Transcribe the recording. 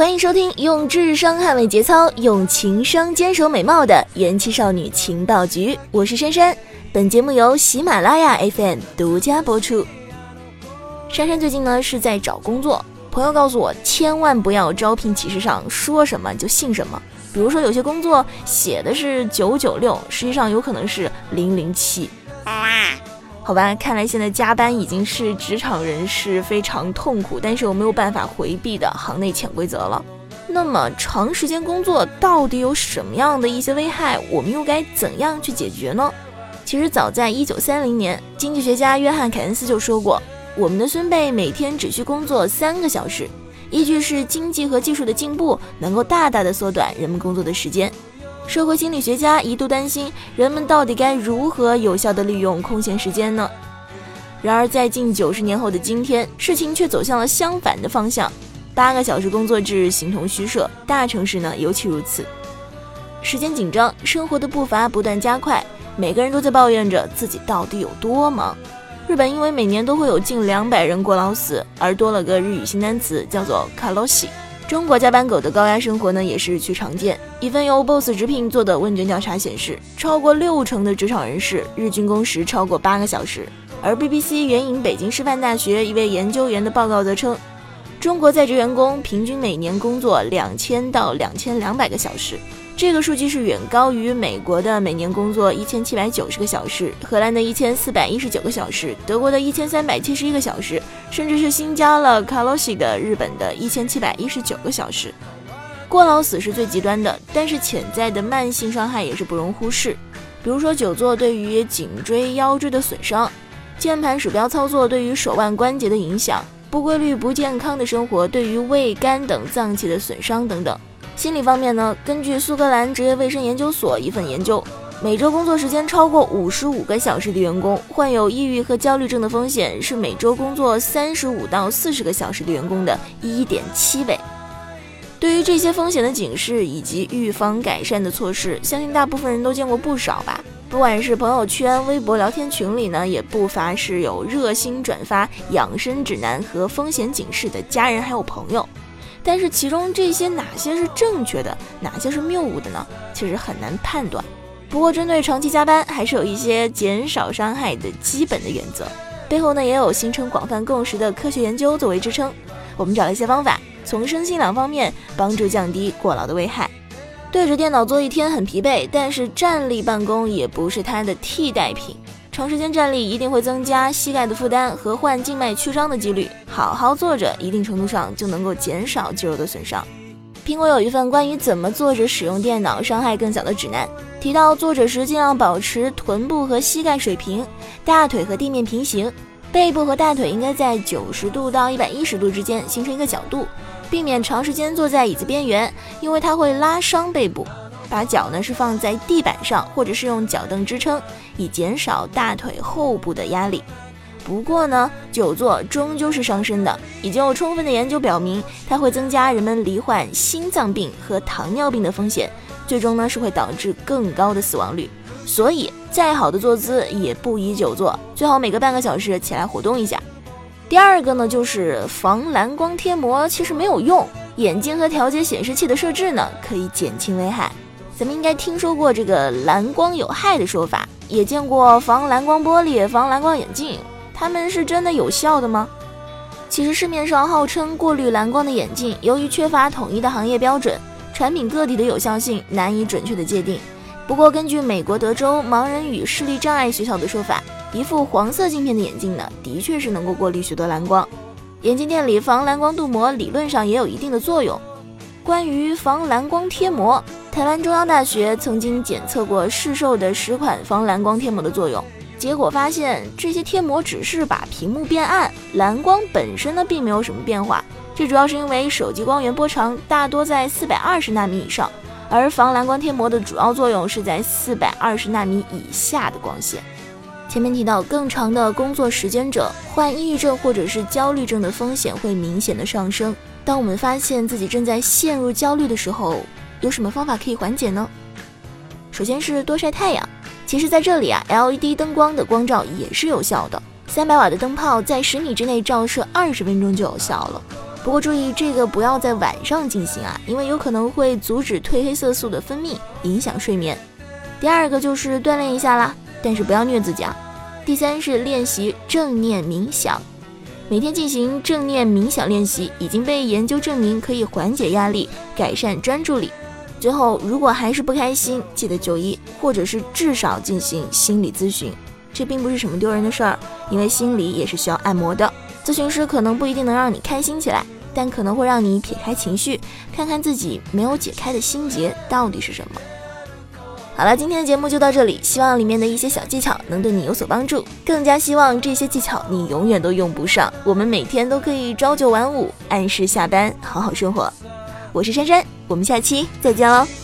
欢迎收听用智商捍卫节操，用情商坚守美貌的元气少女情报局，我是珊珊。本节目由喜马拉雅 FM 独家播出。珊珊最近呢是在找工作，朋友告诉我，千万不要招聘启事上说什么就信什么。比如说有些工作写的是九九六，实际上有可能是零零七。好吧，看来现在加班已经是职场人士非常痛苦，但是又没有办法回避的行内潜规则了。那么长时间工作到底有什么样的一些危害？我们又该怎样去解决呢？其实早在一九三零年，经济学家约翰凯恩斯就说过，我们的孙辈每天只需工作三个小时，依据是经济和技术的进步能够大大的缩短人们工作的时间。社会心理学家一度担心，人们到底该如何有效地利用空闲时间呢？然而，在近九十年后的今天，事情却走向了相反的方向。八个小时工作制形同虚设，大城市呢尤其如此。时间紧张，生活的步伐不断加快，每个人都在抱怨着自己到底有多忙。日本因为每年都会有近两百人过劳死，而多了个日语新单词，叫做卡洛西。中国加班狗的高压生活呢，也是日趋常见。一份由 Boss 直聘做的问卷调查显示，超过六成的职场人士日均工时超过八个小时。而 BBC 援引北京师范大学一位研究员的报告则称，中国在职员工平均每年工作两千到两千两百个小时，这个数据是远高于美国的每年工作一千七百九十个小时，荷兰的一千四百一十九个小时，德国的一千三百七十一个小时。甚至是新加了卡洛西的日本的一千七百一十九个小时，过劳死是最极端的，但是潜在的慢性伤害也是不容忽视。比如说久坐对于颈椎、腰椎的损伤，键盘鼠标操作对于手腕关节的影响，不规律、不健康的生活对于胃、肝等脏器的损伤等等。心理方面呢，根据苏格兰职业卫生研究所一份研究。每周工作时间超过五十五个小时的员工，患有抑郁和焦虑症的风险是每周工作三十五到四十个小时的员工的一点七倍。对于这些风险的警示以及预防改善的措施，相信大部分人都见过不少吧。不管是朋友圈、微博聊天群里呢，也不乏是有热心转发养生指南和风险警示的家人还有朋友。但是其中这些哪些是正确的，哪些是谬误的呢？其实很难判断。不过，针对长期加班，还是有一些减少伤害的基本的原则，背后呢也有形成广泛共识的科学研究作为支撑。我们找了一些方法，从身心两方面帮助降低过劳的危害。对着电脑坐一天很疲惫，但是站立办公也不是它的替代品。长时间站立一定会增加膝盖的负担和患静脉曲张的几率，好好坐着，一定程度上就能够减少肌肉的损伤。苹果有一份关于怎么坐着使用电脑伤害更小的指南，提到坐着时尽量保持臀部和膝盖水平，大腿和地面平行，背部和大腿应该在九十度到一百一十度之间形成一个角度，避免长时间坐在椅子边缘，因为它会拉伤背部。把脚呢是放在地板上，或者是用脚凳支撑，以减少大腿后部的压力。不过呢，久坐终究是伤身的。已经有充分的研究表明，它会增加人们罹患心脏病和糖尿病的风险，最终呢是会导致更高的死亡率。所以，再好的坐姿也不宜久坐，最好每隔半个小时起来活动一下。第二个呢，就是防蓝光贴膜其实没有用，眼睛和调节显示器的设置呢可以减轻危害。咱们应该听说过这个蓝光有害的说法，也见过防蓝光玻璃、防蓝光眼镜。它们是真的有效的吗？其实市面上号称过滤蓝光的眼镜，由于缺乏统一的行业标准，产品个体的有效性难以准确的界定。不过，根据美国德州盲人与视力障碍学校的说法，一副黄色镜片的眼镜呢，的确是能够过滤许多蓝光。眼镜店里防蓝光镀膜理论上也有一定的作用。关于防蓝光贴膜，台湾中央大学曾经检测过市售的十款防蓝光贴膜的作用。结果发现，这些贴膜只是把屏幕变暗，蓝光本身呢并没有什么变化。这主要是因为手机光源波长大多在四百二十纳米以上，而防蓝光贴膜的主要作用是在四百二十纳米以下的光线。前面提到，更长的工作时间者患抑郁症或者是焦虑症的风险会明显的上升。当我们发现自己正在陷入焦虑的时候，有什么方法可以缓解呢？首先是多晒太阳。其实，在这里啊，LED 灯光的光照也是有效的。三百瓦的灯泡在十米之内照射二十分钟就有效了。不过注意，这个不要在晚上进行啊，因为有可能会阻止褪黑色素的分泌，影响睡眠。第二个就是锻炼一下啦。但是不要虐自己啊！第三是练习正念冥想，每天进行正念冥想练习，已经被研究证明可以缓解压力、改善专注力。最后，如果还是不开心，记得就医，或者是至少进行心理咨询。这并不是什么丢人的事儿，因为心理也是需要按摩的。咨询师可能不一定能让你开心起来，但可能会让你撇开情绪，看看自己没有解开的心结到底是什么。好了，今天的节目就到这里，希望里面的一些小技巧能对你有所帮助，更加希望这些技巧你永远都用不上，我们每天都可以朝九晚五，按时下班，好好生活。我是珊珊，我们下期再见喽。